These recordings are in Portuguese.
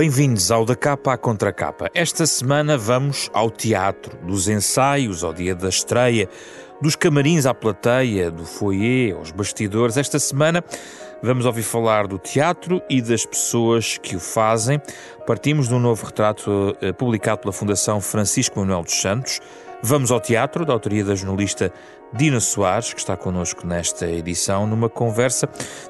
Bem-vindos ao Da Capa à Contra Capa. Esta semana vamos ao teatro, dos ensaios ao dia da estreia, dos camarins à plateia, do foyer aos bastidores. Esta semana vamos ouvir falar do teatro e das pessoas que o fazem. Partimos de um novo retrato eh, publicado pela Fundação Francisco Manuel dos Santos. Vamos ao teatro, da autoria da jornalista Dina Soares, que está connosco nesta edição, numa conversa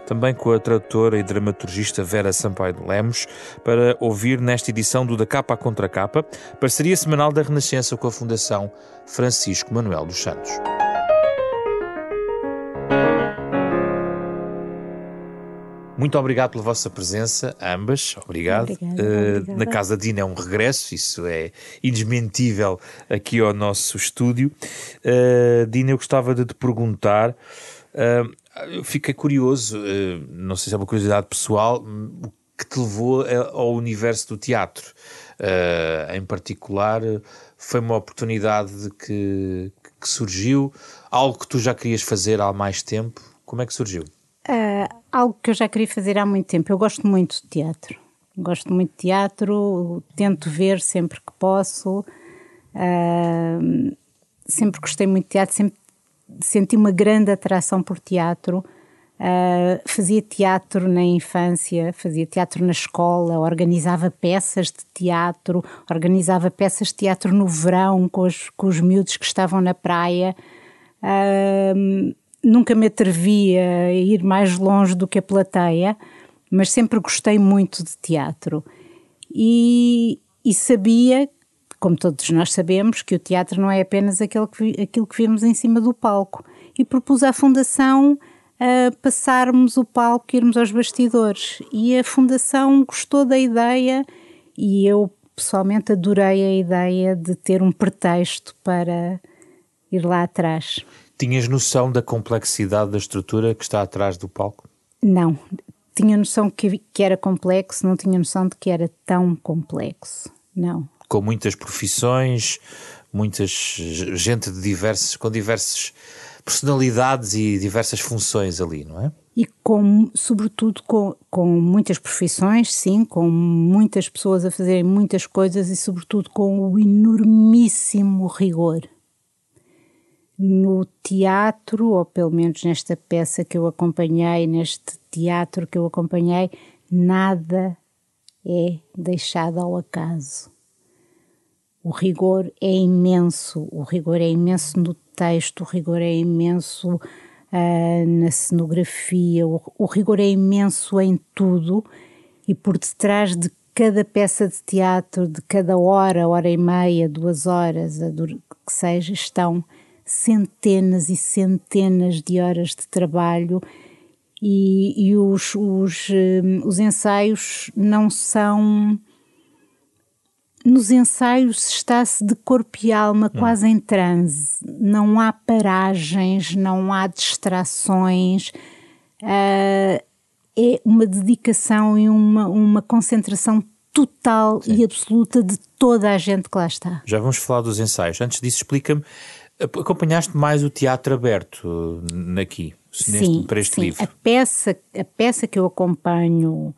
também com a tradutora e dramaturgista Vera Sampaio de Lemos, para ouvir nesta edição do Da Capa à Contra Capa, parceria semanal da Renascença com a Fundação Francisco Manuel dos Santos. Muito obrigado pela vossa presença, ambas. Obrigado. Obrigada, uh, na Casa Dina é um regresso, isso é indesmentível aqui ao nosso estúdio. Uh, Dina, eu gostava de te perguntar. Uh, fiquei curioso, não sei se é uma curiosidade pessoal, o que te levou ao universo do teatro. em particular, foi uma oportunidade que, que surgiu, algo que tu já querias fazer há mais tempo. Como é que surgiu? Uh, algo que eu já queria fazer há muito tempo. Eu gosto muito de teatro. Gosto muito de teatro, tento ver sempre que posso. Uh, sempre gostei muito de teatro, sempre senti uma grande atração por teatro. Uh, fazia teatro na infância, fazia teatro na escola, organizava peças de teatro, organizava peças de teatro no verão com os, com os miúdos que estavam na praia. Uh, nunca me atrevi a ir mais longe do que a plateia, mas sempre gostei muito de teatro. E, e sabia, como todos nós sabemos, que o teatro não é apenas aquilo que, aquilo que vimos em cima do palco. E propus à Fundação a passarmos o palco e irmos aos bastidores. E a Fundação gostou da ideia e eu pessoalmente adorei a ideia de ter um pretexto para ir lá atrás. Tinhas noção da complexidade da estrutura que está atrás do palco? Não. Tinha noção que, que era complexo, não tinha noção de que era tão complexo. Não. Com muitas profissões, muitas gente de diversos, com diversas personalidades e diversas funções ali, não é? E com, sobretudo com, com muitas profissões, sim, com muitas pessoas a fazerem muitas coisas e sobretudo com o enormíssimo rigor no teatro, ou pelo menos nesta peça que eu acompanhei, neste teatro que eu acompanhei, nada é deixado ao acaso. O rigor é imenso, o rigor é imenso no texto, o rigor é imenso uh, na cenografia, o, o rigor é imenso em tudo e por detrás de cada peça de teatro, de cada hora, hora e meia, duas horas, que seja, estão centenas e centenas de horas de trabalho e, e os, os, hum, os ensaios não são. Nos ensaios está-se de corpo e alma hum. quase em transe, não há paragens, não há distrações, uh, é uma dedicação e uma, uma concentração total Sim. e absoluta de toda a gente que lá está. Já vamos falar dos ensaios. Antes disso, explica-me Acompanhaste mais o teatro aberto aqui, sim, para este sim. livro? A peça, a peça que eu acompanho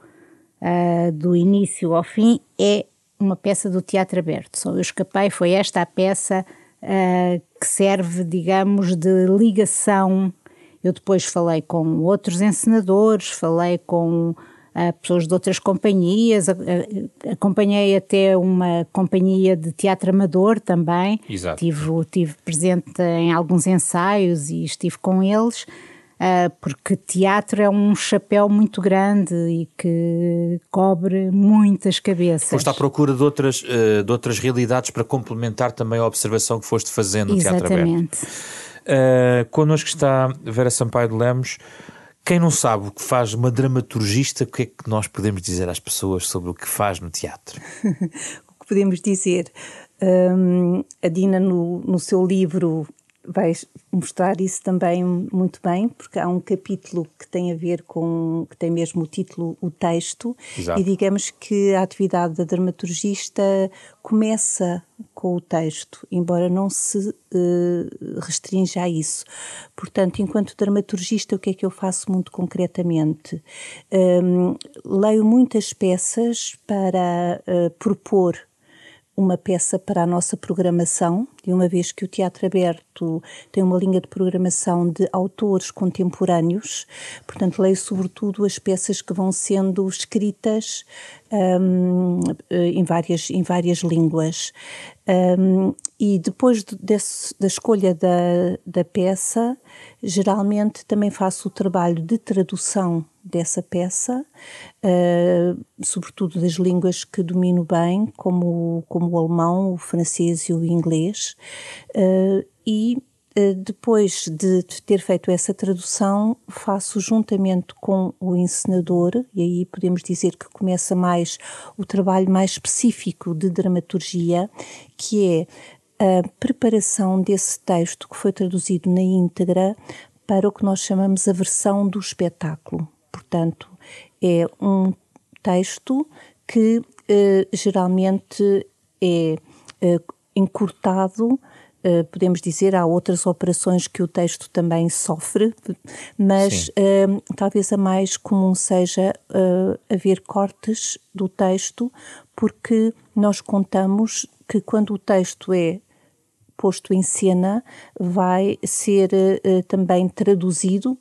uh, do início ao fim é uma peça do teatro aberto. Só eu escapei, foi esta a peça uh, que serve, digamos, de ligação. Eu depois falei com outros encenadores, falei com a pessoas de outras companhias, acompanhei até uma companhia de teatro amador também, Exato. Tive, tive presente em alguns ensaios e estive com eles, ah, porque teatro é um chapéu muito grande e que cobre muitas cabeças. Foste à procura de outras, ah, de outras realidades para complementar também a observação que foste fazendo no Teatro Aberto. Exatamente. Uh, connosco está Vera Sampaio de Lemos, quem não sabe o que faz uma dramaturgista, o que é que nós podemos dizer às pessoas sobre o que faz no teatro? o que podemos dizer? Um, a Dina, no, no seu livro, vai mostrar isso também muito bem, porque há um capítulo que tem a ver com, que tem mesmo o título, o texto, Exato. e digamos que a atividade da dramaturgista começa com o texto, embora não se uh, restrinja a isso. Portanto, enquanto dramaturgista, o que é que eu faço muito concretamente? Um, leio muitas peças para uh, propor uma peça para a nossa programação, de uma vez que o Teatro Aberto tem uma linha de programação de autores contemporâneos, portanto, leio sobretudo as peças que vão sendo escritas um, em, várias, em várias línguas. Um, e depois de, desse, da escolha da, da peça, geralmente também faço o trabalho de tradução dessa peça, uh, sobretudo das línguas que domino bem, como, como o alemão, o francês e o inglês, uh, e depois de ter feito essa tradução, faço juntamente com o encenador, e aí podemos dizer que começa mais o trabalho mais específico de dramaturgia, que é a preparação desse texto que foi traduzido na íntegra para o que nós chamamos a versão do espetáculo. Portanto, é um texto que eh, geralmente é eh, encurtado. Uh, podemos dizer, há outras operações que o texto também sofre, mas uh, talvez a mais comum seja uh, haver cortes do texto, porque nós contamos que quando o texto é posto em cena, vai ser também traduzido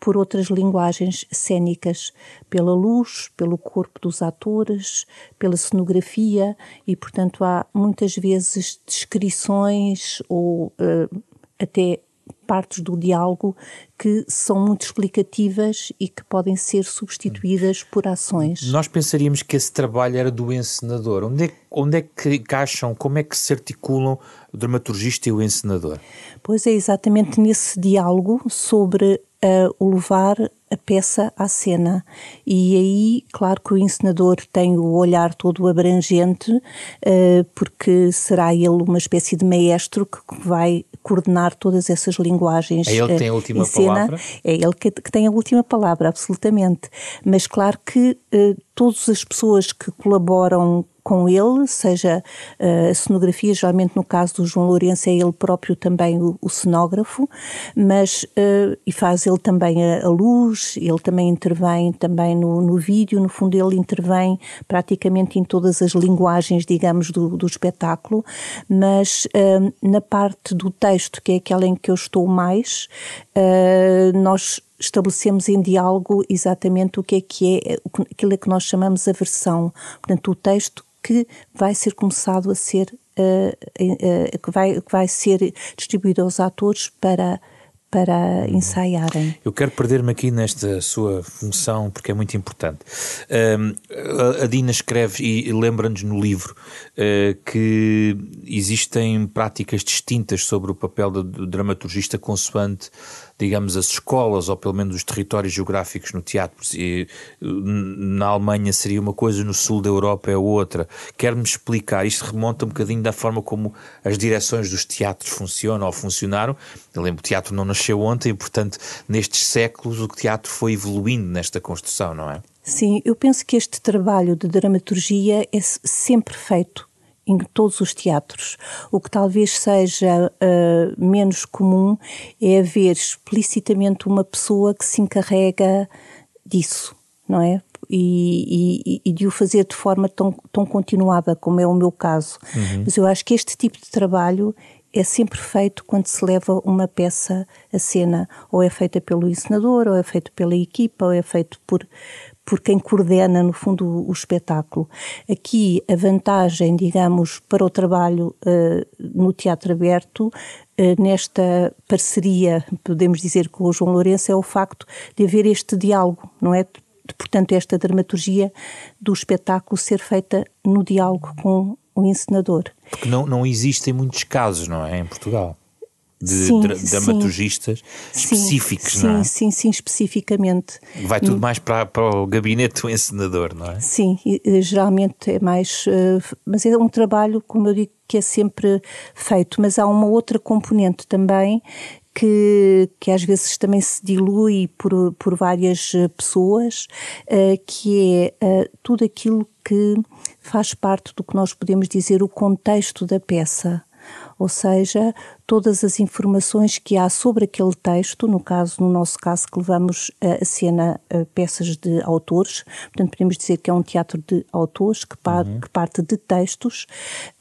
por outras linguagens cênicas, pela luz, pelo corpo dos atores, pela cenografia e, portanto, há muitas vezes descrições ou uh, até partes do diálogo que são muito explicativas e que podem ser substituídas por ações. Nós pensaríamos que esse trabalho era do encenador. Onde é, onde é que encaixam, como é que se articulam o dramaturgista e o encenador? Pois é, exatamente nesse diálogo sobre uh, o levar a peça à cena. E aí, claro que o encenador tem o olhar todo abrangente, uh, porque será ele uma espécie de maestro que vai coordenar todas essas linguagens. É ele que tem a última palavra? É ele que, que, tem a última palavra, absolutamente. Mas claro que uh, todas as pessoas que colaboram com ele, seja uh, a cenografia, geralmente no caso do João Lourenço é ele próprio também o, o cenógrafo, mas uh, e faz ele também a, a, luz, ele também intervém também no, no vídeo, no fundo ele intervém praticamente em todas as linguagens, digamos, do, do espetáculo, mas uh, na parte do texto, que é aquela em que eu estou mais, nós estabelecemos em diálogo exatamente o que é que é aquilo que nós chamamos a versão. Portanto, o texto que vai ser começado a ser uh, uh, que, vai, que vai ser distribuído aos atores para para ensaiarem. Eu quero perder-me aqui nesta sua função porque é muito importante. a Dina escreve e lembra-nos no livro uh, que existem práticas distintas sobre o papel do dramaturgista consoante digamos, as escolas, ou pelo menos os territórios geográficos no teatro. E, na Alemanha seria uma coisa, no sul da Europa é outra. Quer-me explicar, isto remonta um bocadinho da forma como as direções dos teatros funcionam ou funcionaram. Eu lembro, o teatro não nasceu ontem, portanto, nestes séculos o teatro foi evoluindo nesta construção, não é? Sim, eu penso que este trabalho de dramaturgia é sempre feito em todos os teatros. O que talvez seja uh, menos comum é haver explicitamente uma pessoa que se encarrega disso, não é? E, e, e, de o fazer de forma tão, tão continuada como é o meu caso. Uhum. Mas eu acho que este tipo de trabalho é sempre feito quando se leva uma peça à cena, ou é feita pelo encenador, ou é feito pela equipa, ou é feito por, por quem coordena, no fundo, o, espetáculo. Aqui, a vantagem, digamos, para o trabalho uh, no teatro aberto, uh, nesta parceria, podemos dizer, com o João Lourenço, é o facto de haver este diálogo, não é? Portanto, esta dramaturgia do espetáculo ser feita no diálogo com o encenador. Porque não, não existem muitos casos, não é? Em Portugal de sim, dramaturgistas sim, específicos, sim, não é? Sim, sim, especificamente. Vai tudo mais para, para o gabinete do encenador, não é? Sim, geralmente é mais. Uh, mas é um trabalho, como eu digo, que é sempre feito. Mas há uma outra componente também que, que às vezes também se dilui por, por várias pessoas, que é tudo aquilo que faz parte do que nós podemos dizer o contexto da peça ou seja, todas as informações que há sobre aquele texto, no caso, no nosso caso, que levamos a cena a peças de autores, portanto, podemos dizer que é um teatro de autores que, par, uhum. que parte de textos,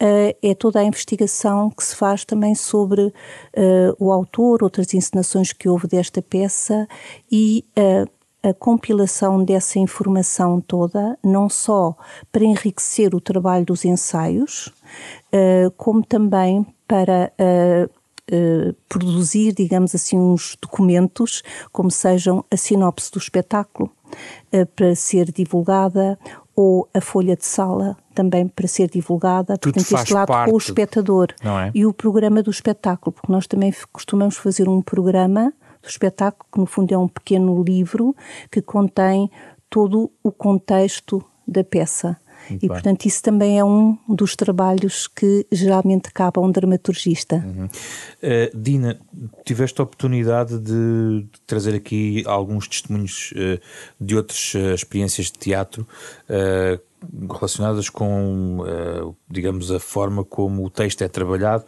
uh, é toda a investigação que se faz também sobre uh, o autor, outras encenações que houve desta peça e uh, a compilação dessa informação toda, não só para enriquecer o trabalho dos ensaios, como também para uh, produzir, digamos assim, uns documentos, como sejam a sinopse do espetáculo, uh, para ser divulgada, ou a folha de sala também para ser divulgada, Tudo portanto, este lado com o espectador é? e o programa do espetáculo, porque nós também costumamos fazer um programa do espetáculo, que no fundo é um pequeno livro que contém todo o contexto da peça. Muito e, bem. portanto, isso também é um dos trabalhos que geralmente cabe a um dramaturgista. Uhum. Uh, Dina, tiveste a oportunidade de, de trazer aqui alguns testemunhos uh, de outras uh, experiências de teatro relacionadas com, digamos, a forma como o texto é trabalhado.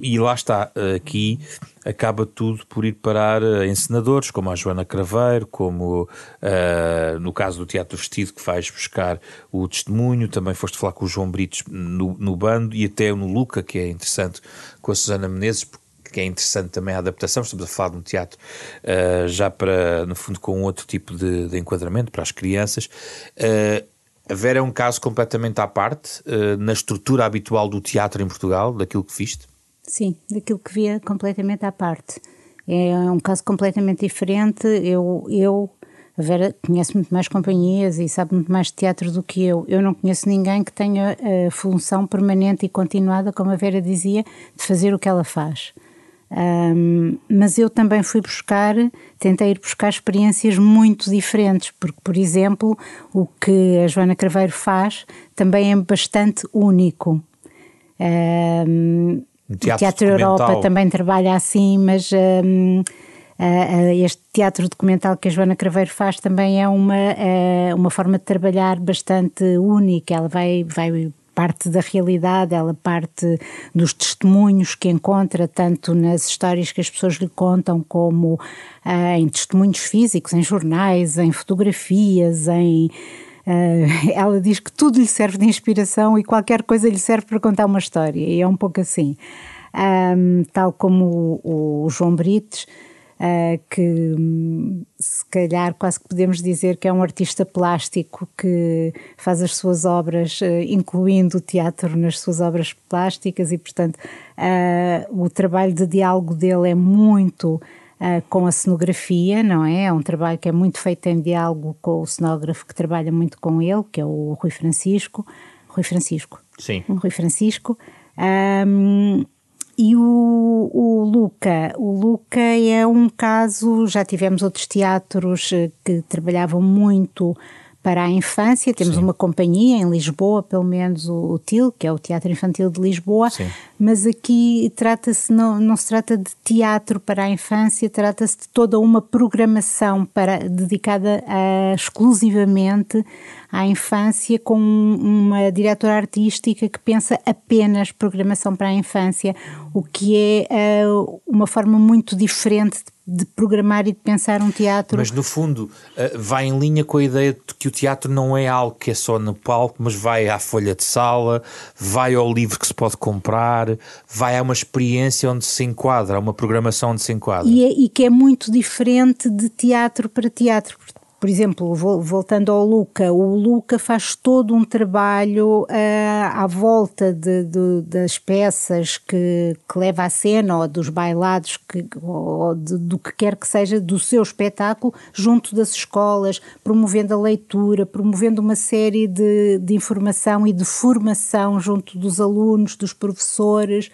e lá está, aqui acaba tudo por ir parar a encenadores, como a Joana Craveiro, como uh, no caso do Teatro Vestido, que vais buscar o testemunho, também foste falar com o João Britos no, no bando e até no Luca, que é interessante, com a Susana Menezes, que é interessante também a adaptação, estamos a falar de um teatro uh, já para, no fundo, com outro tipo de, de enquadramento para as crianças. Uh, a Vera é um caso completamente à parte uh, na estrutura habitual do teatro em Portugal, daquilo que viste? Sim, daquilo que via completamente à parte. É um caso completamente diferente. Eu, eu a Vera conhece muito mais companhias e sabe muito mais de teatro do que eu. Eu não conheço ninguém que tenha a função permanente e continuada, como a Vera dizia, de fazer o que ela faz. Um, mas eu também fui buscar, tentei ir buscar experiências muito diferentes, porque, por exemplo, o que a Joana Craveiro faz também é bastante único. Um, Teatro, teatro Europa também trabalha assim, mas um, este teatro documental que a Joana Craveiro faz também é uma, é uma forma de trabalhar bastante única. Ela vai, vai parte da realidade, ela parte dos testemunhos que encontra, tanto nas histórias que as pessoas lhe contam, como uh, em testemunhos físicos, em jornais, em fotografias, em Uh, ela diz que tudo lhe serve de inspiração e qualquer coisa lhe serve para contar uma história, e é um pouco assim. Um, tal como o, o João Brites, uh, que se calhar quase que podemos dizer que é um artista plástico que faz as suas obras, uh, incluindo o teatro nas suas obras plásticas, e portanto o trabalho de diálogo dele é muito uh, com a cenografia, não é? É um trabalho que é muito feito em diálogo com o cenógrafo que trabalha muito com ele, que é o Rui Francisco. Rui Francisco. Sim. Rui Francisco. Um, e o, o Luca, o Luca é um caso, já tivemos outros teatros eh, que trabalhavam muito para a infância. Temos Sim. uma companhia em Lisboa, pelo menos o, o TIL, que é o Teatro Infantil de Lisboa, Sim. mas aqui trata-se não, não se trata de teatro para a infância, trata-se de toda uma programação para, dedicada a, exclusivamente à infância com uma diretora artística que pensa apenas programação para a infância, o que é uh, uma forma muito diferente de programar e de pensar um teatro. Mas no fundo eh, vai em linha com a ideia de que o teatro não é algo que é só no palco, mas vai à folha de sala, vai ao livro que se pode comprar, vai a uma experiência onde se enquadra, a uma programação onde se enquadra. E, é, e que é muito diferente de teatro para teatro. Por exemplo, voltando ao Luca, o Luca faz todo um trabalho uh, à volta de, de, das peças que, que, leva à cena ou dos bailados, que, ou de, do que quer que seja do seu espetáculo, junto das escolas, promovendo a leitura, promovendo uma série de, de informação e de formação junto dos alunos, dos professores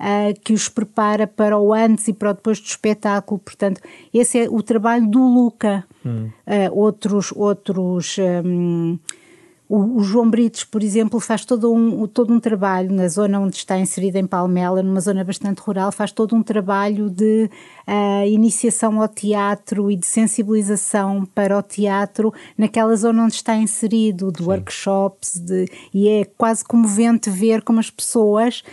uh, que os prepara para o antes e para o depois do espetáculo. Portanto, esse é o trabalho do Luca. Hum. Uh, outros, outros um, o, o, João Brites, por exemplo, faz todo um, todo um trabalho na zona onde está inserida em Palmela, numa zona bastante rural, faz todo um trabalho de uh, iniciação ao teatro e de sensibilização para o teatro naquela zona onde está inserido, de Sim. workshops, de, e é quase comovente ver como as pessoas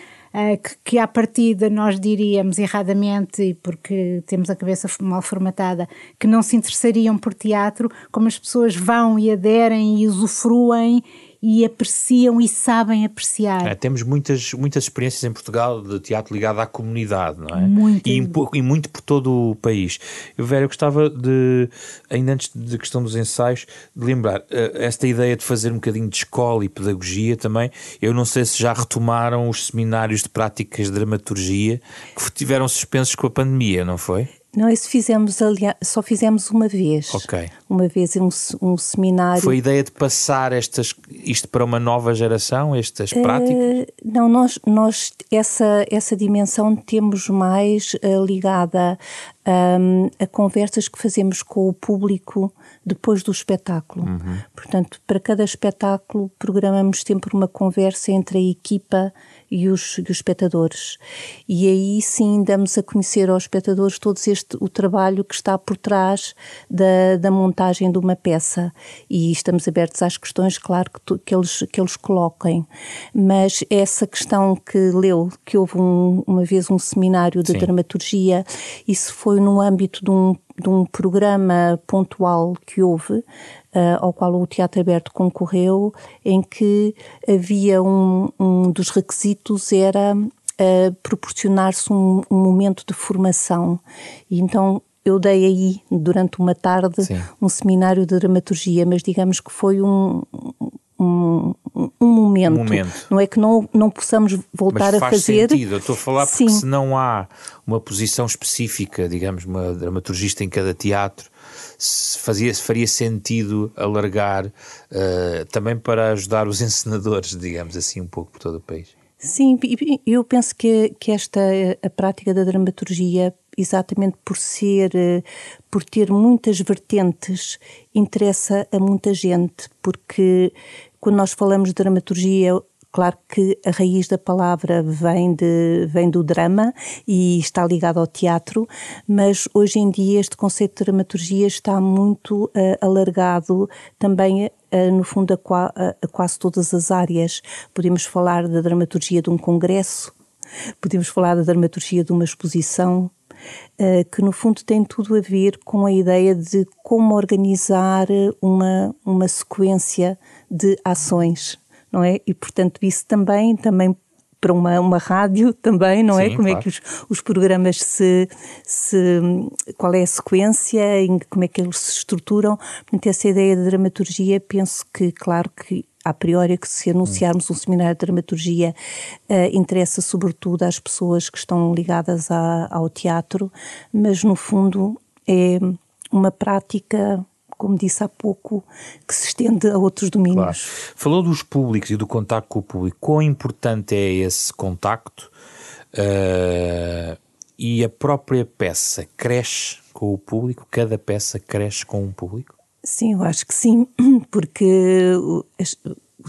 que, que à partida nós diríamos erradamente, e porque temos a cabeça mal formatada, que não se interessariam por teatro, como as pessoas vão e aderem e usufruem e apreciam e sabem apreciar. É, temos muitas, muitas experiências em Portugal de teatro ligado à comunidade, não é? Muito. E, e muito por todo o país. Eu, Vera, eu gostava de, ainda antes da questão dos ensaios, de lembrar uh, esta ideia de fazer um bocadinho de escola e pedagogia também. Eu não sei se já retomaram os seminários de práticas de dramaturgia que tiveram suspensos com a pandemia, não foi? Não, isso fizemos, aliás, só fizemos uma vez. Ok. Uma vez um, um seminário. Foi a ideia de passar estas, isto para uma nova geração, estas uh, práticas? Não, nós, nós essa, essa dimensão temos mais uh, ligada um, a conversas que fazemos com o público depois do espetáculo. Uhum. Portanto, para cada espetáculo programamos sempre uma conversa entre a equipa e os, e os espectadores. E aí sim damos a conhecer aos espectadores todo este o trabalho que está por trás da, da montagem de uma peça. E estamos abertos às questões, claro, que, tu, que, eles, que eles coloquem. Mas essa questão que leu, que houve um, uma vez um seminário de sim. dramaturgia, isso foi no âmbito de um de um programa pontual que houve, uh, ao qual o Teatro Aberto concorreu, em que havia um, um dos requisitos era uh, proporcionar-se um, um, momento de formação. E então eu dei aí, durante uma tarde, Sim. um seminário de dramaturgia, mas digamos que foi um, um, um, momento. um, momento. Não é que não, não possamos voltar Mas a fazer. Sentido. Eu estou a falar porque Sim. se não há uma posição específica, digamos, uma dramaturgista em cada teatro, se fazia, faria sentido alargar uh, também para ajudar os encenadores, digamos assim, um pouco por todo o país. Sim, eu penso que, que esta a prática da dramaturgia, exatamente por ser, eh, por ter muitas vertentes, interessa a muita gente, porque quando nós falamos de dramaturgia, Claro que a raiz da palavra vem, de, vem do drama e está ligado ao teatro, mas hoje em dia este conceito de dramaturgia está muito uh, alargado também Uh, no fundo, a, qua, a, quase todas as áreas. Podemos falar da dramaturgia de um congresso, podemos falar da dramaturgia de uma exposição, uh, que no fundo tem tudo a ver com a ideia de como organizar uma, uma sequência de ações, não é? E portanto isso também, também para uma, uma rádio também, não é? Sim, é? Como claro. é que os, os programas se, se. qual é a sequência, em, como é que eles se estruturam. Portanto, essa ideia de dramaturgia, penso que, claro que a priori que se anunciarmos um seminário de dramaturgia uh, interessa sobretudo às pessoas que estão ligadas a, ao teatro, mas no fundo é uma prática como disse há pouco, que se estende a outros domínios. Claro. Falou dos públicos e do contacto com o público. Quão importante é esse contacto? Uh, e a própria peça cresce com o público? Cada peça cresce com um público? Sim, eu acho que sim, porque o,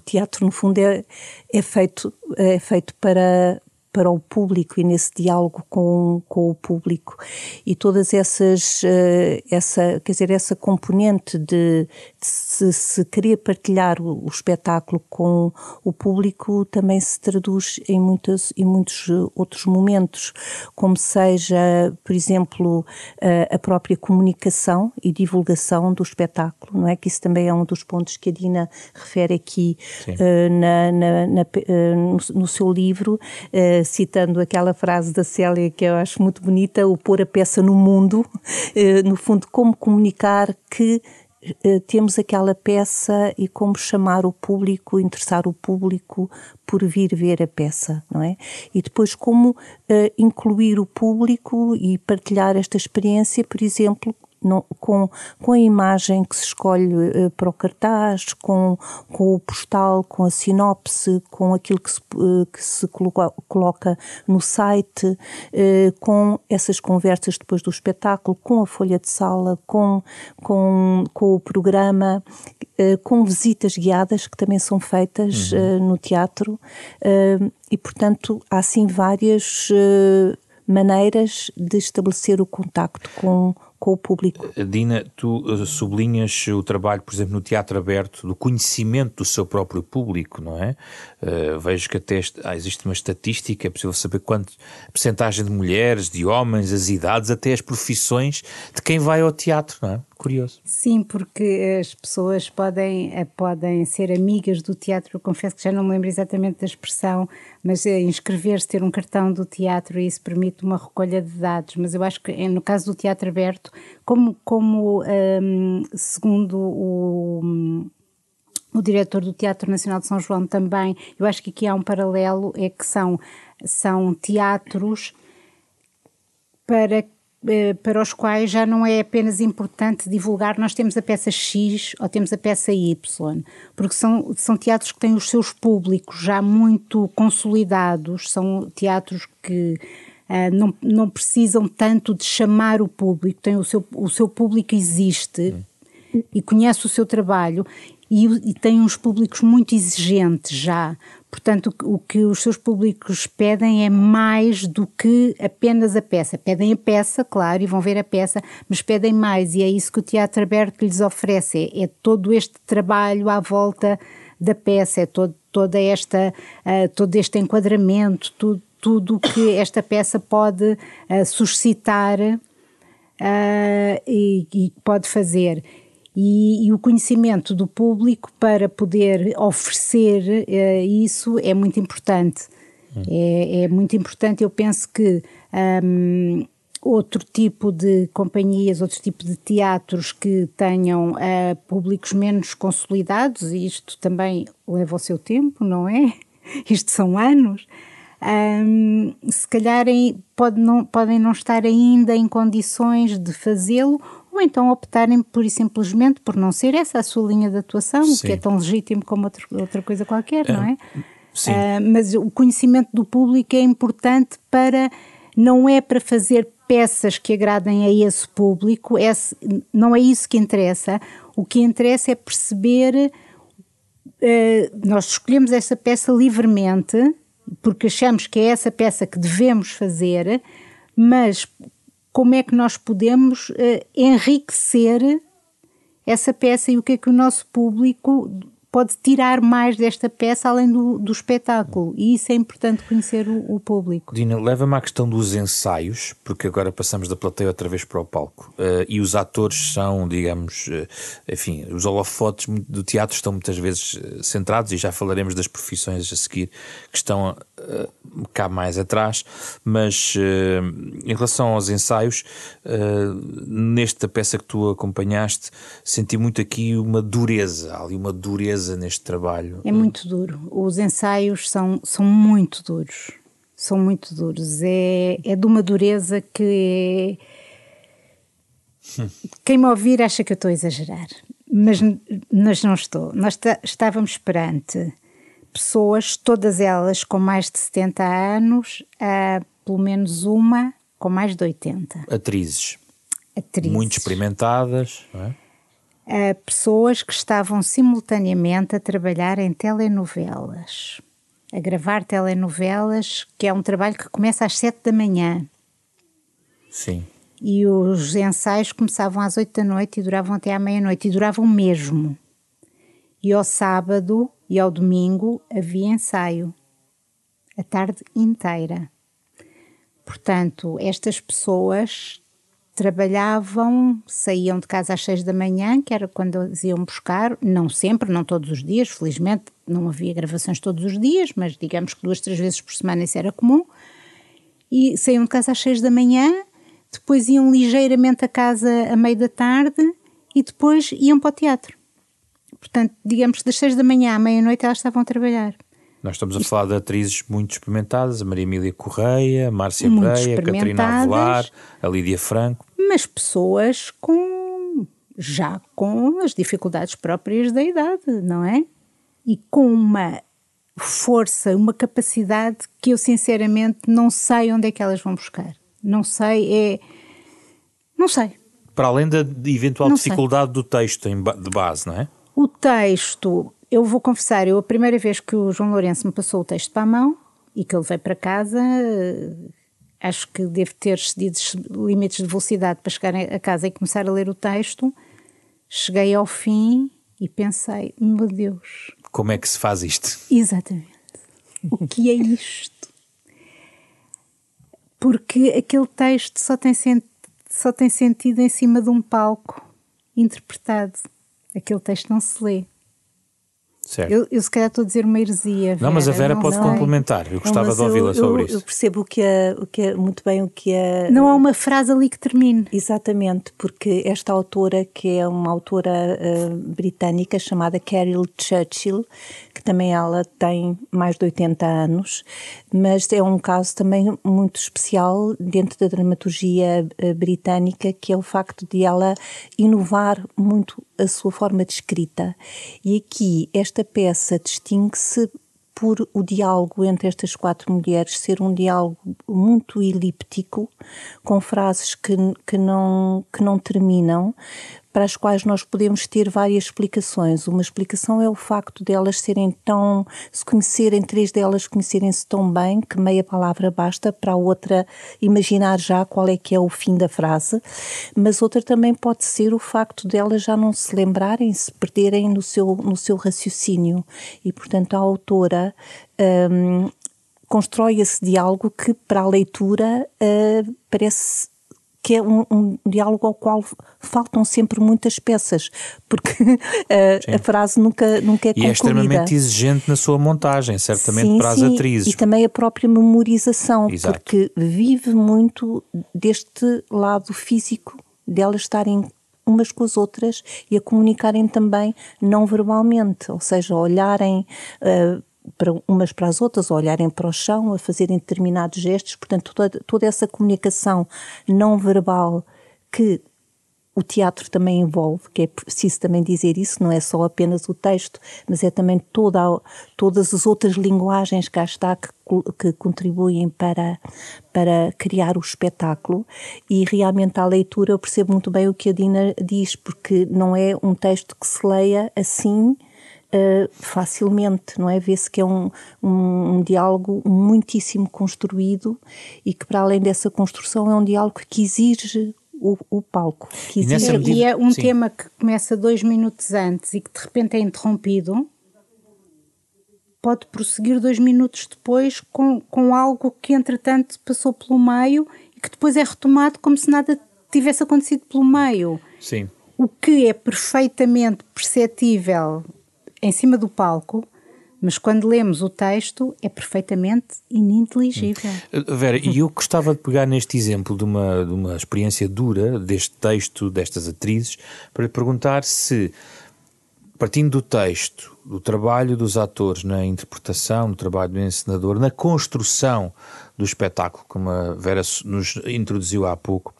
teatro, no fundo, é, é, feito, é feito para, para o público e nesse diálogo com, com o público. E todas essas uh, essa quer dizer essa componente de, de se, se, querer partilhar o, o, espetáculo com o público também se traduz em muitos em muitos outros momentos como seja por exemplo uh, a própria comunicação e divulgação do espetáculo não é? Que isso também é um dos pontos que a Dina refere aqui na, na, na no, seu livro citando aquela frase da Célia que eu acho muito bonita, o pôr a peça no mundo, eh, no fundo, como comunicar que eh, temos aquela peça e como chamar o público, interessar o público por vir ver a peça, não é? E depois como uh, incluir o público e partilhar esta experiência, por exemplo, não, com, com a imagem que se escolhe uh, para o cartaz, com, com o postal, com a sinopse, com aquilo que se, uh, que se coloca, coloca no site, uh, com essas conversas depois do espetáculo, com a folha de sala, com, com, com o programa, com visitas guiadas que também são feitas uhum. uh, no teatro e, portanto, há sim várias maneiras de estabelecer o contacto com, com o público. Dina, tu uh, sublinhas o trabalho, por exemplo, no teatro aberto, do conhecimento do seu próprio público, não é? Uh, vejo que até ah, existe uma estatística, é possível saber quanto percentagem de mulheres, de homens, as idades, até as profissões de quem vai ao teatro, não é? Curioso. Sim, porque as pessoas podem, eh, podem ser amigas do teatro. Eu confesso que já não me lembro exatamente da expressão, mas é inscrever-se, ter um cartão do teatro, isso permite uma recolha de dados. Mas eu acho que no caso do teatro aberto, como, como um, segundo o, o diretor do Teatro Nacional de São João também, eu acho que aqui há um paralelo, é que são, são teatros para eh, para os quais já não é apenas importante divulgar nós temos a peça X ou temos a peça Y, porque são, são teatros que têm os seus públicos já muito consolidados, são teatros que uh, não, não precisam tanto de chamar o público, tem o seu, o seu público existe e conhece o seu trabalho e, e tem uns públicos muito exigentes já. Portanto, o que os seus públicos pedem é mais do que apenas a peça. Pedem a peça, claro, e vão ver a peça, mas pedem mais, e é isso que o Teatro Aberto lhes oferece: é, é todo este trabalho à volta da peça, é todo, toda esta, uh, todo este enquadramento, tudo, tudo o que esta peça pode uh, suscitar uh, e, e pode fazer e, e, o conhecimento do público para poder oferecer uh, isso é muito importante. Hum. É, é, muito importante, eu penso que um, outro tipo de companhias, outro tipo de teatros que tenham uh, públicos menos consolidados, e isto também leva o seu tempo, não é? Isto são anos. Um, se calhar pode não, podem não estar ainda em condições de fazê-lo ou então optarem pura e simplesmente por não ser essa a sua linha de atuação, Sim. que é tão legítimo como outra, outra coisa qualquer, é, não é? Sim. Uh, mas o conhecimento do público é importante para, não é para fazer peças que agradem a esse público, é, não é isso que interessa. O que interessa é perceber. Uh, nós escolhemos essa peça livremente, porque achamos que é essa peça que devemos fazer, mas como é que nós podemos uh, enriquecer essa peça e o que é que o nosso público pode tirar mais desta peça além do, do espetáculo. E isso é importante conhecer o, o público. Dina, leva-me à questão dos ensaios, porque agora passamos da plateia outra vez para o palco. Uh, e os atores são, digamos, uh, enfim, os holofotes do teatro estão muitas vezes centrados, e já falaremos das profissões a seguir que estão cá mais atrás, mas em relação aos ensaios, nesta peça que tu acompanhaste, senti muito aqui uma dureza, ali uma dureza dureza neste trabalho? É muito duro. Os ensaios são, são muito duros. São muito duros. É, é de uma dureza que é... Quem me ouvir acha que eu estou a exagerar, mas, mas não estou. Nós estávamos perante pessoas, todas elas com mais de 70 anos, a pelo menos uma com mais de 80. Atrizes. Atrizes. Muito experimentadas, é? a pessoas que estavam simultaneamente a trabalhar em telenovelas, a gravar telenovelas, que é um trabalho que começa às sete da manhã. Sim. E os ensaios começavam às oito da noite e duravam até à meia-noite, e duravam mesmo. E ao sábado e ao domingo havia ensaio, a tarde inteira. Portanto, estas pessoas trabalhavam, saíam de casa às seis da manhã, que era quando eles iam buscar, não sempre, não todos os dias, felizmente não havia gravações todos os dias, mas digamos que duas, três vezes por semana isso era comum, e saíam de casa às seis da manhã, depois iam ligeiramente a casa à meia da tarde e depois iam para o teatro. Portanto, digamos que das seis da manhã à meia-noite elas estavam a trabalhar. Nós estamos a falar de atrizes muito experimentadas, a Maria Emília Correia, a Márcia Breia, a Catarina Avelar, a Lídia Franco. Mas pessoas com já com as dificuldades próprias da idade, não é? E com uma força, uma capacidade que eu sinceramente não sei onde é que elas vão buscar. Não sei, é. Não sei. Para além da eventual não dificuldade sei. do texto de base, não é? O texto, eu vou confessar, eu a primeira vez que o João Lourenço me passou o texto para a mão e que ele veio para casa, acho que devo ter cedido limites de velocidade para chegar a casa e começar a ler o texto. Cheguei ao fim e pensei, meu Deus. Como é que se faz isto? Exatamente. O que é isto? Porque aquele texto só tem, só tem sentido em cima de um palco interpretado. Aquele texto não se lê. Certo. Eu, eu se calhar estou a dizer uma heresia. Vera. Não, mas a Vera pode sei. complementar. Eu gostava não, de ouvi-la sobre eu, isso. Eu percebo o que é, o que é, muito bem o que é. Não há uma frase ali que termine. Exatamente, porque esta autora, que é uma autora uh, britânica chamada Carol Churchill, também ela tem mais de 80 anos, mas é um caso também muito especial dentro da dramaturgia uh, britânica, que é o facto de ela inovar muito a sua forma de escrita. E aqui esta peça distingue-se por o diálogo entre estas quatro mulheres ser um diálogo muito elíptico, com frases que, que, não, que não terminam, para as quais nós podemos ter várias explicações. Uma explicação é o facto de elas serem tão, se conhecerem, três delas conhecerem-se tão bem que meia palavra basta para a outra imaginar já qual é que é o fim da frase, mas outra também pode ser o facto delas já não se lembrarem, se perderem no seu, no seu raciocínio. E, portanto, a autora um, constrói esse diálogo que, para a leitura, uh, parece que é um, um, diálogo ao qual faltam sempre muitas peças, porque a, a, frase nunca, nunca é e concluída. E é extremamente exigente na sua montagem, certamente sim, para sim, as atrizes. E também a própria memorização, Exato. porque vive muito deste lado físico delas estarem umas com as outras e a comunicarem também não verbalmente, ou seja, olharem uh, para umas para as outras, a olharem para o chão, a fazerem determinados gestos. Portanto, toda, toda essa comunicação não verbal que o teatro também envolve, que é preciso também dizer isso, não é só apenas o texto, mas é também toda a, todas as outras linguagens que está que, que, contribuem para, para criar o espetáculo e realmente à leitura eu percebo muito bem o que a Dina diz, porque não é um texto que se leia assim uh, facilmente, não é? Vê-se que é um, um, um, diálogo muitíssimo construído e que, para além dessa construção, é um diálogo que exige o, o palco. Que exige... E, medida, e é um sim. tema que começa dois minutos antes e que de repente é interrompido. Pode prosseguir dois minutos depois com, com algo que, entretanto, passou pelo meio e que depois é retomado como se nada tivesse acontecido pelo meio. Sim. O que é perfeitamente perceptível em cima do palco, mas quando lemos o texto é perfeitamente ininteligível. Hum. Vera, e eu gostava de pegar neste exemplo de uma, de uma experiência dura deste texto, destas atrizes, para lhe perguntar se, partindo do texto, do trabalho dos atores na interpretação, do trabalho do encenador, na construção do espetáculo, como a Vera nos introduziu há pouco,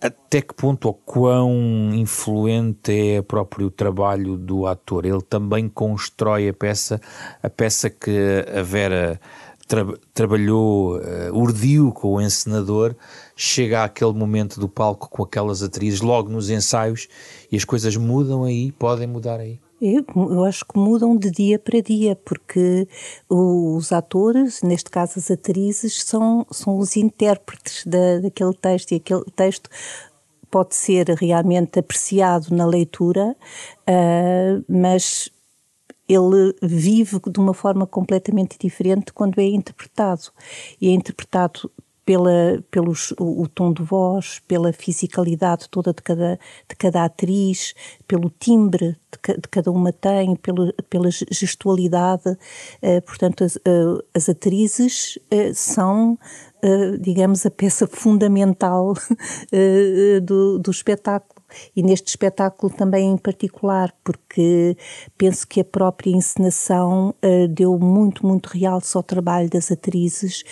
até que ponto ou quão influente é o próprio trabalho do ator? Ele também constrói a peça, a peça que a Vera tra trabalhou, uh, urdiu com o encenador, chega àquele momento do palco com aquelas atrizes, logo nos ensaios, e as coisas mudam aí, podem mudar aí. Eu, eu, acho que mudam de dia para dia, porque os atores, neste caso as atrizes, são, são os intérpretes da, daquele texto e aquele texto pode ser realmente apreciado na leitura, uh, mas ele vive de uma forma completamente diferente quando é interpretado. E é interpretado pela, pelos, o, o, tom de voz, pela fisicalidade toda de cada, de cada atriz, pelo timbre de, de cada uma tem, pelo, pela gestualidade. Uh, portanto, as, uh, as atrizes uh, são digamos, a peça fundamental do, do espetáculo e neste espetáculo também em particular, porque penso que a própria encenação uh, deu muito, muito realce ao trabalho das atrizes,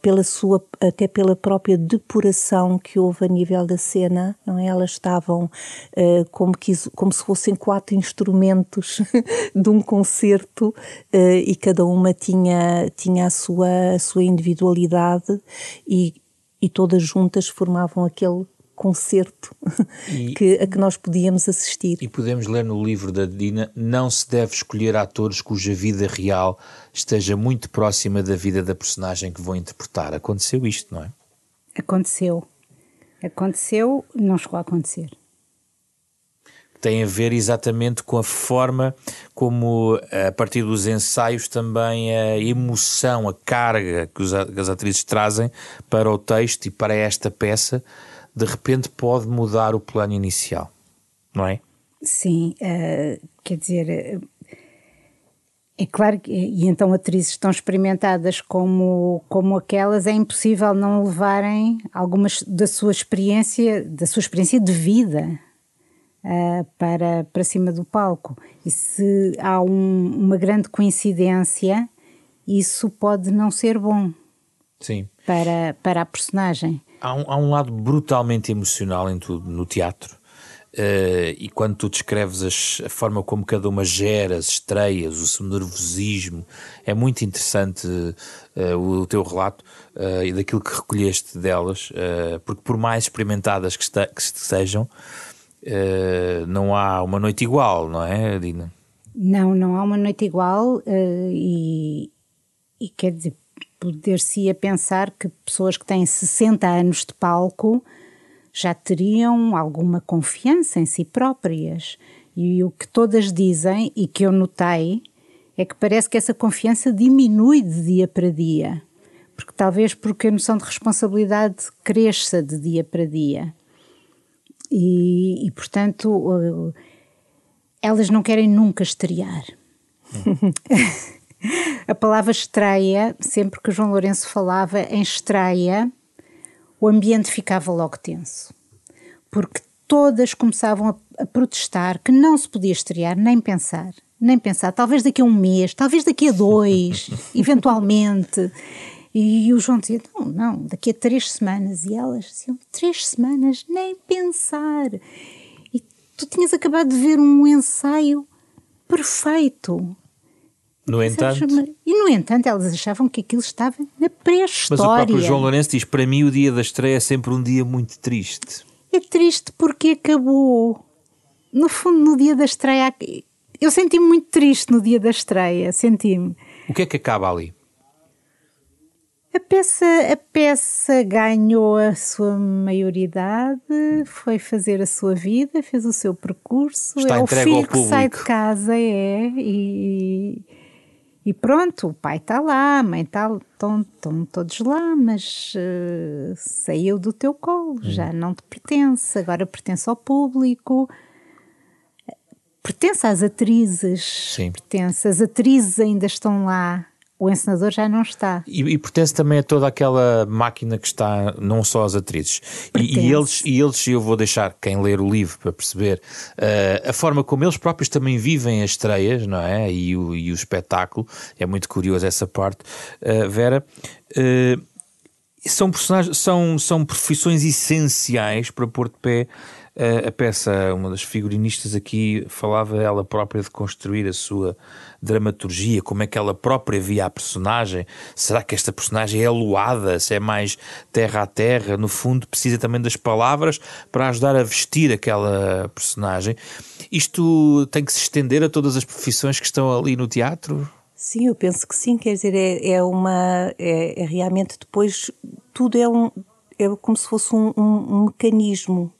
pela sua, até pela própria depuração que houve a nível da cena, não é? Elas estavam uh, como, que, como se fossem quatro instrumentos de um concerto uh, e cada uma tinha, tinha a, sua, a sua individualidade e, e todas juntas formavam aquele concerto e, que, a que nós podíamos assistir. E podemos ler no livro da Dina: não se deve escolher atores cuja vida real esteja muito próxima da vida da personagem que vão interpretar. Aconteceu isto, não é? Aconteceu. Aconteceu, não chegou a acontecer tem a ver exatamente com a forma como, a partir dos ensaios, também a emoção, a carga que as atrizes trazem para o texto e para esta peça, de repente pode mudar o plano inicial, não é? Sim, uh, quer dizer, uh, é claro que, e então atrizes tão experimentadas como, como aquelas, é impossível não levarem algumas da sua experiência, da sua experiência de vida uh, para, para cima do palco. E se há um, uma grande coincidência, isso pode não ser bom Sim. Para, para a personagem. Há um, há um lado brutalmente emocional em tudo, no teatro. Uh, e quando tu descreves as, a forma como cada uma gera as estreias, o seu nervosismo, é muito interessante uh, o, o, teu relato uh, e daquilo que recolheste delas, porque por mais experimentadas que, esta, que sejam, não há uma noite igual, não é, Dina? Não, não há uma noite igual e, e quer dizer, poder-se-ia pensar que pessoas que têm 60 anos de palco já teriam alguma confiança em si próprias. E o que todas dizem e que eu notei é que parece que essa confiança diminui de dia para dia. Porque talvez porque a noção de responsabilidade cresça de dia para dia. E, e portanto, elas não querem nunca estrear. a palavra estreia, sempre que o João Lourenço falava em estreia, o ambiente ficava logo tenso. Porque todas começavam a, a, protestar que não se podia estrear, nem pensar. Nem pensar, talvez daqui a um mês, talvez daqui a dois, eventualmente. E o João dizia: Não, não, daqui a três semanas. E elas diziam: Três semanas, nem pensar. E tu tinhas acabado de ver um ensaio perfeito. No entanto. E no entanto, elas achavam que aquilo estava na pré-história. Mas o próprio João Lourenço diz: Para mim, o dia da estreia é sempre um dia muito triste. É triste porque acabou. No fundo, no dia da estreia. Eu senti-me muito triste no dia da estreia, senti-me. O que é que acaba ali? A peça, a peça ganhou a sua maioridade, foi fazer a sua vida, fez o seu percurso. Está é o filho que sai de casa, é, e, e pronto, o pai está lá, a mãe está, estão, estão todos lá, mas uh, saiu do teu colo, hum. já não te pertence, agora pertence ao público pertence às atrizes, Sim. pertence, as atrizes ainda estão lá, o encenador já não está. E, e, pertence também a toda aquela máquina que está, não só as atrizes. E, e, eles, e eles, eu vou deixar quem ler o livro para perceber uh, a forma como eles próprios também vivem as estreias, não é? E o, e o espetáculo. É muito curioso essa parte. Uh, Vera, uh, são personagens, são, são profissões essenciais para pôr de pé a peça, uma das figurinistas aqui falava ela própria de construir a sua dramaturgia, como é que ela própria via a personagem. Será que esta personagem é aluada? Se é mais terra a terra? No fundo, precisa também das palavras para ajudar a vestir aquela personagem. Isto tem que se estender a todas as profissões que estão ali no teatro? Sim, eu penso que sim. Quer dizer, é, é uma. É, é realmente depois. Tudo é um. É como se fosse um, um, um mecanismo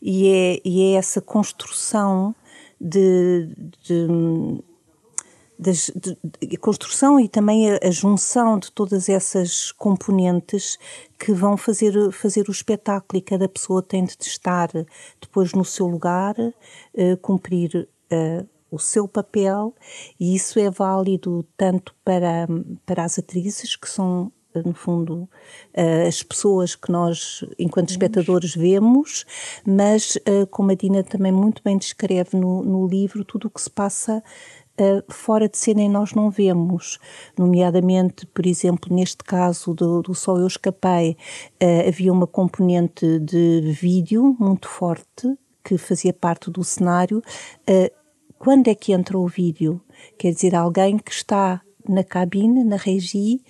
e é, e é essa construção de, de, de, de, construção e também a, a, junção de todas essas componentes que vão fazer, fazer o espetáculo e cada pessoa tem de estar depois no seu lugar, uh, cumprir uh, o seu papel. E isso é válido tanto para, para as atrizes que são no fundo, eh, as pessoas que nós, enquanto espectadores, vemos, mas, eh, como a Dina também muito bem descreve no, no livro, tudo o que se passa Uh, fora de cena e nós não vemos. Nomeadamente, por exemplo, neste caso do, do Eu Escapei, havia uma componente de vídeo muito forte que fazia parte do cenário. Quando é que entra o vídeo? Quer dizer, alguém que está na cabine, na regi,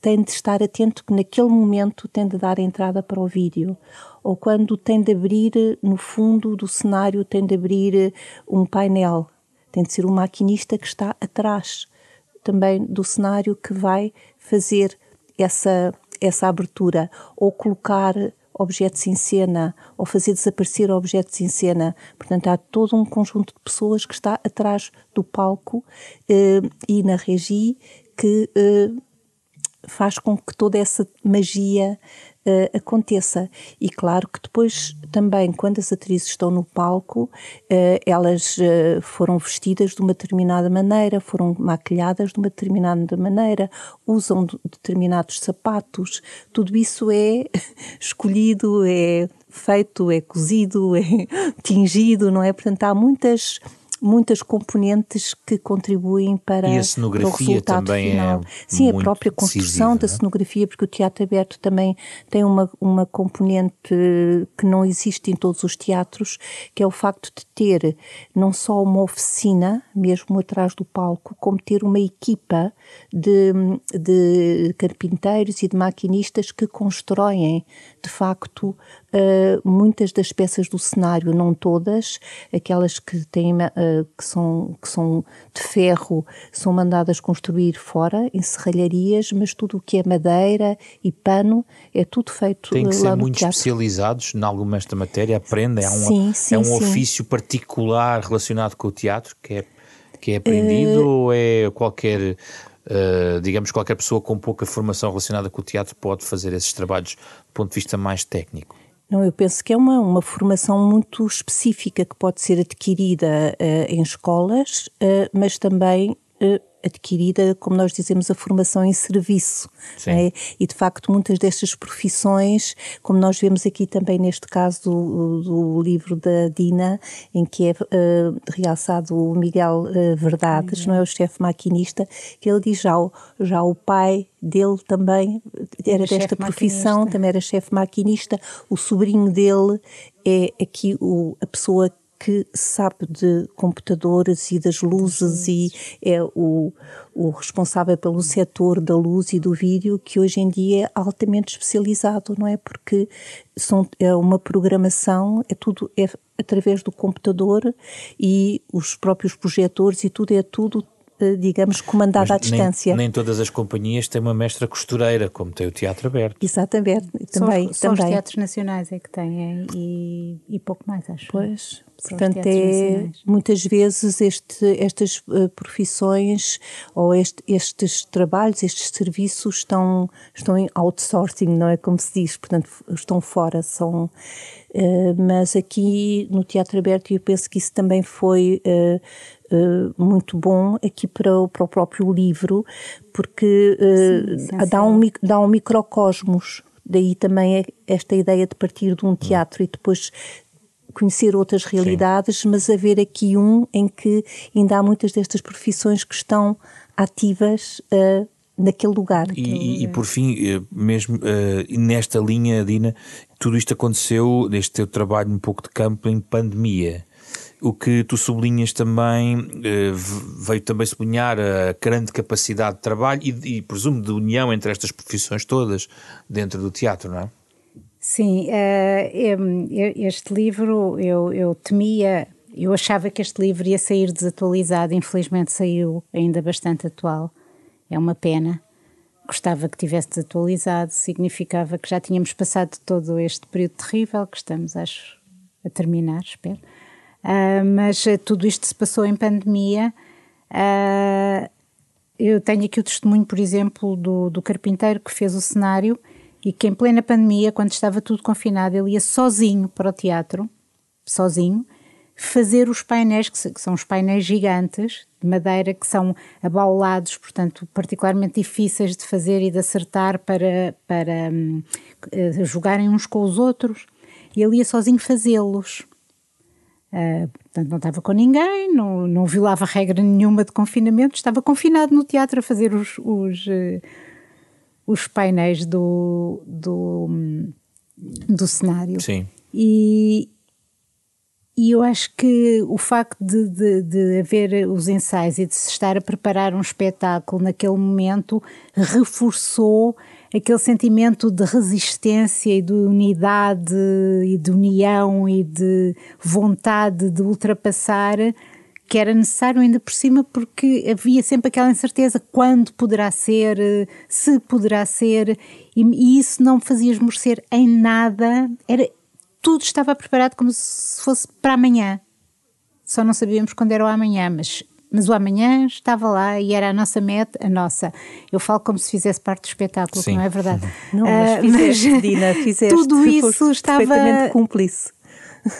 tem de estar atento que naquele momento tem de dar entrada para o vídeo. ou quando tem de abrir, no fundo do cenário, tem de abrir um painel. Tem de ser o maquinista que está atrás também do cenário que vai fazer essa, essa abertura ou colocar objetos em cena ou fazer desaparecer objetos em cena. Portanto, há todo um conjunto de pessoas que está atrás do palco eh, e na regi que eh, faz com que toda essa magia uh, aconteça. E claro que depois também, quando as atrizes estão no palco, uh, elas uh, foram vestidas de uma determinada maneira, foram maquilhadas de uma determinada maneira, usam determinados sapatos, tudo isso é escolhido, é feito, é cozido, é tingido, não é? Portanto, há muitas muitas componentes que contribuem para, e a cenografia para o resultado também é final. É Sim, a própria construção decisiva, da cenografia, porque o teatro aberto também tem uma, uma componente que não existe em todos os teatros, que é o facto de ter não só uma oficina, mesmo atrás do palco, como ter uma equipa de, de carpinteiros e de maquinistas que constroem, de facto, uh, muitas das peças do cenário, não todas, aquelas que têm uh, que, são, que são de ferro são mandadas construir fora, em serralharias, mas tudo o que é madeira e pano é tudo feito Tem que lá ser muito teatro. especializados em alguma esta matéria, aprendem, é um, Sim, sim, é um sim. ofício particular relacionado com o teatro que é, que é aprendido uh... ou é qualquer... Uh, digamos, qualquer pessoa com pouca formação relacionada com o teatro pode fazer esses trabalhos do ponto de vista mais técnico? Não, eu penso que é uma, uma formação muito específica que pode ser adquirida uh, em escolas, uh, mas também adquirida, como nós dizemos, a formação em serviço. É? E de facto, muitas destas profissões, como nós vemos aqui também neste caso do, do livro da Dina, em que é uh, realçado o Miguel uh, Verdades, uhum. não é? O chefe maquinista, que ele diz já o, já o pai dele também era, era desta profissão, maquinista. também era chefe maquinista, o sobrinho dele é aqui o, a pessoa que sabe de computadores e das luzes e é o, o responsável pelo setor da luz e do vídeo que hoje em dia é altamente especializado, não é? Porque são, é uma programação, é tudo é através do computador e os próprios projetores e tudo é tudo digamos, comandada à distância. Nem, nem, todas as companhias têm uma mestra costureira, como tem o Teatro Aberto. Exatamente, também. Só, também. os teatros nacionais é que têm e, e pouco mais, acho. Pois, portanto, é, muitas vezes este, estas uh, profissões ou este, estes trabalhos, estes serviços estão, estão em outsourcing, não é como se diz, portanto, estão fora, são... Uh, mas aqui no Teatro Aberto eu penso que isso também foi uh, uh, muito bom aqui para o, para o próprio livro, porque uh, Sim, dá, um, dá um microcosmos. Daí também é esta ideia de partir de um teatro e depois conhecer outras realidades, Sim. mas haver aqui um em que ainda há muitas destas profissões que estão ativas uh, naquele lugar. E, e, por fim, mesmo uh, nesta linha, Dina, tudo isto aconteceu, neste teu trabalho um pouco de campo, em pandemia. O que tu sublinhas também, eh, veio também sublinhar a grande capacidade de trabalho e, e presumo de união entre estas profissões todas dentro do teatro, não é? Sim, uh, este livro eu, eu temia, eu achava que este livro ia sair desatualizado, infelizmente saiu ainda bastante atual. É uma pena. Gostava que tivesse desatualizado, significava que já tínhamos passado todo este período terrível que estamos, acho, a terminar, espero. Uh, mas uh, tudo isto se passou em pandemia. Uh, eu tenho aqui o testemunho, por exemplo, do, do carpinteiro que fez o cenário e que em plena pandemia, quando estava tudo confinado, ele ia sozinho para o teatro, sozinho, fazer os painéis, que, que são os painéis gigantes de madeira, que são abaulados, portanto, particularmente difíceis de fazer e de acertar para, para um, jogarem uns com os outros. E ele ia sozinho fazê-los. Uh, portanto, não estava com ninguém, não, não violava regra nenhuma de confinamento, estava confinado no teatro a fazer os, os, uh, os painéis do, do, do cenário. Sim. E, e eu acho que o facto de, de, de, haver os ensaios e de se estar a preparar um espetáculo naquele momento reforçou aquele sentimento de resistência e de unidade e de união e de vontade de ultrapassar que era necessário ainda por cima porque havia sempre aquela incerteza quando poderá ser, se poderá ser e, e isso não me fazia esmorecer em nada, era tudo estava preparado como se fosse para amanhã. Só não sabíamos quando era o amanhã, mas mas o amanhã estava lá e era a nossa meta, a nossa. Eu falo como se fizesse parte do espetáculo, Sim. não é verdade? Não, mas, uh, fizeste, mas Dina, fizeste, tudo isso estava perfeitamente cúmplice.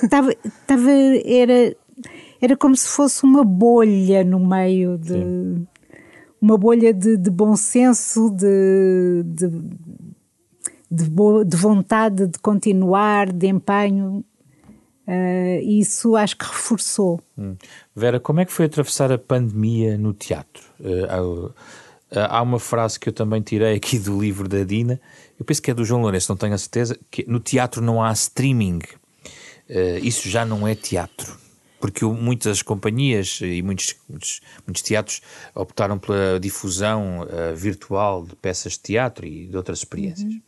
Estava, estava, era, era como se fosse uma bolha no meio de Sim. uma bolha de, de bom senso, de, de, de, bo, de vontade de continuar, de empenho. Uh, isso acho que reforçou. Hum. Vera, como é que foi atravessar a pandemia no teatro? Uh, há uma frase que eu também tirei aqui do livro da Dina, eu penso que é do João Lourenço, não tenho a certeza, que no teatro não há streaming. Uh, isso já não é teatro. Porque muitas companhias e muitos, muitos, muitos teatros optaram pela difusão virtual de peças de teatro e de outras experiências. Uhum.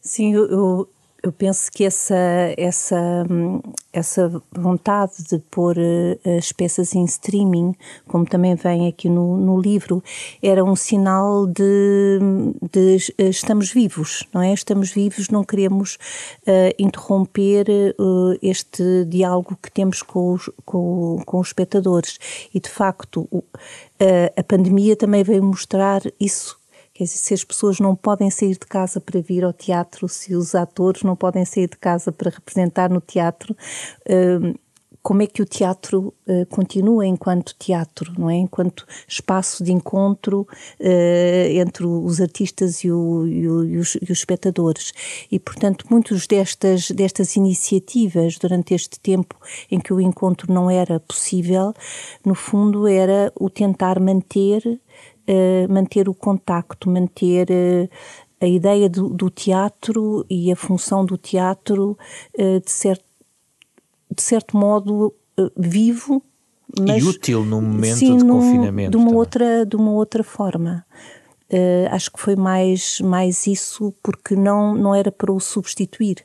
Sim, eu, eu penso que essa, essa, essa vontade de pôr eh, as peças em streaming, como também vem aqui no, no livro, era um sinal de, de estamos vivos, não é? Estamos vivos, não queremos uh, interromper uh, este diálogo que temos com os, com, com os espectadores. E, de facto, uh, a pandemia também veio mostrar isso Quer dizer, se as pessoas não podem sair de casa para vir ao teatro, se os atores não podem sair de casa para representar no teatro, hum, como é que o teatro uh, continua enquanto teatro, não é? Enquanto espaço de encontro uh, entre os artistas e, e, o, e, os, e, os, espectadores. E, portanto, muitas destas, destas iniciativas durante este tempo em que o encontro não era possível, no fundo era o tentar manter uh, manter o contacto, manter uh, a ideia do, do, teatro e a função do teatro uh, de, certo, de certo modo vivo. Mas, e útil no momento sim, de confinamento. De uma, outra, de uma outra forma. Uh, acho que foi mais, mais isso porque não, não era para o substituir.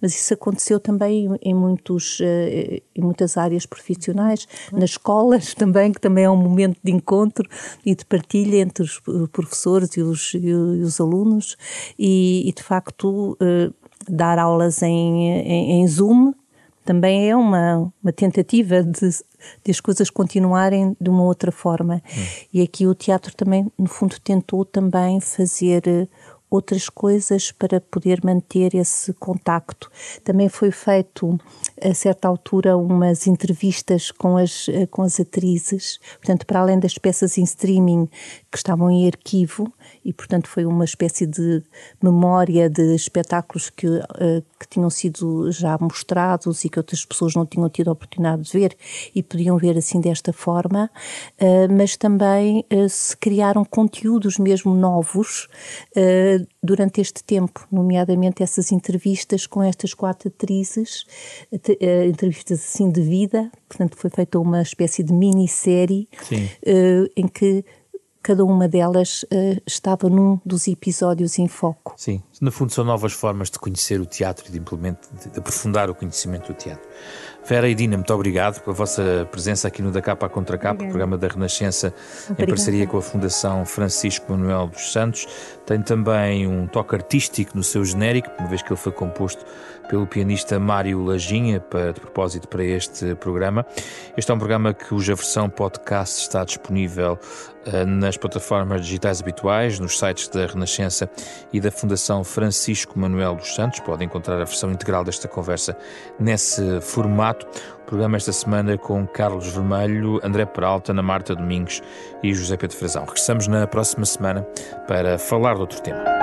Mas isso aconteceu também em, muitos, uh, em muitas áreas profissionais, nas escolas também, que também é um momento de encontro e de partilha entre os professores e os, e os alunos. E, e de facto, uh, dar aulas em, em, em Zoom também é uma, uma tentativa de de as coisas continuarem de uma outra forma. Hum. E aqui o teatro também, no fundo, tentou também fazer eh, outras coisas para poder manter esse contacto. Também foi feito, a certa altura, umas entrevistas com as, eh, com as atrizes, portanto, para além das peças em streaming que estavam em arquivo, e portanto foi uma espécie de memória de espetáculos que, uh, que tinham sido já mostrados e que outras pessoas não tinham tido a oportunidade de ver e podiam ver assim desta forma, uh, mas também se criaram conteúdos mesmo novos durante este tempo, nomeadamente essas entrevistas com estas quatro atrizes, entrevistas assim de vida, portanto foi feita uma espécie de minissérie em que cada uma delas uh, estava num dos episódios em foco. Sim, no fundo são novas formas de conhecer o teatro e de, de, de aprofundar o conhecimento do teatro. Vera e Dina, muito obrigado pela vossa presença aqui no Da Capa à Contra Capa, programa da Renascença Obrigada. em parceria com a Fundação Francisco Manuel dos Santos. Tem também um toque artístico no seu genérico, uma vez que ele foi composto pelo pianista Mário Lajinha, para, de propósito para este programa. Este é um programa cuja versão podcast está disponível uh, nas plataformas digitais habituais, nos sites da Renascença e da Fundação Francisco Manuel dos Santos. Pode encontrar a versão integral desta conversa nesse formato. O programa esta semana com Carlos Vermelho, André Peralta, Ana Marta Domingos e José Pedro Frazão. Regressamos na próxima semana para falar de outro tema.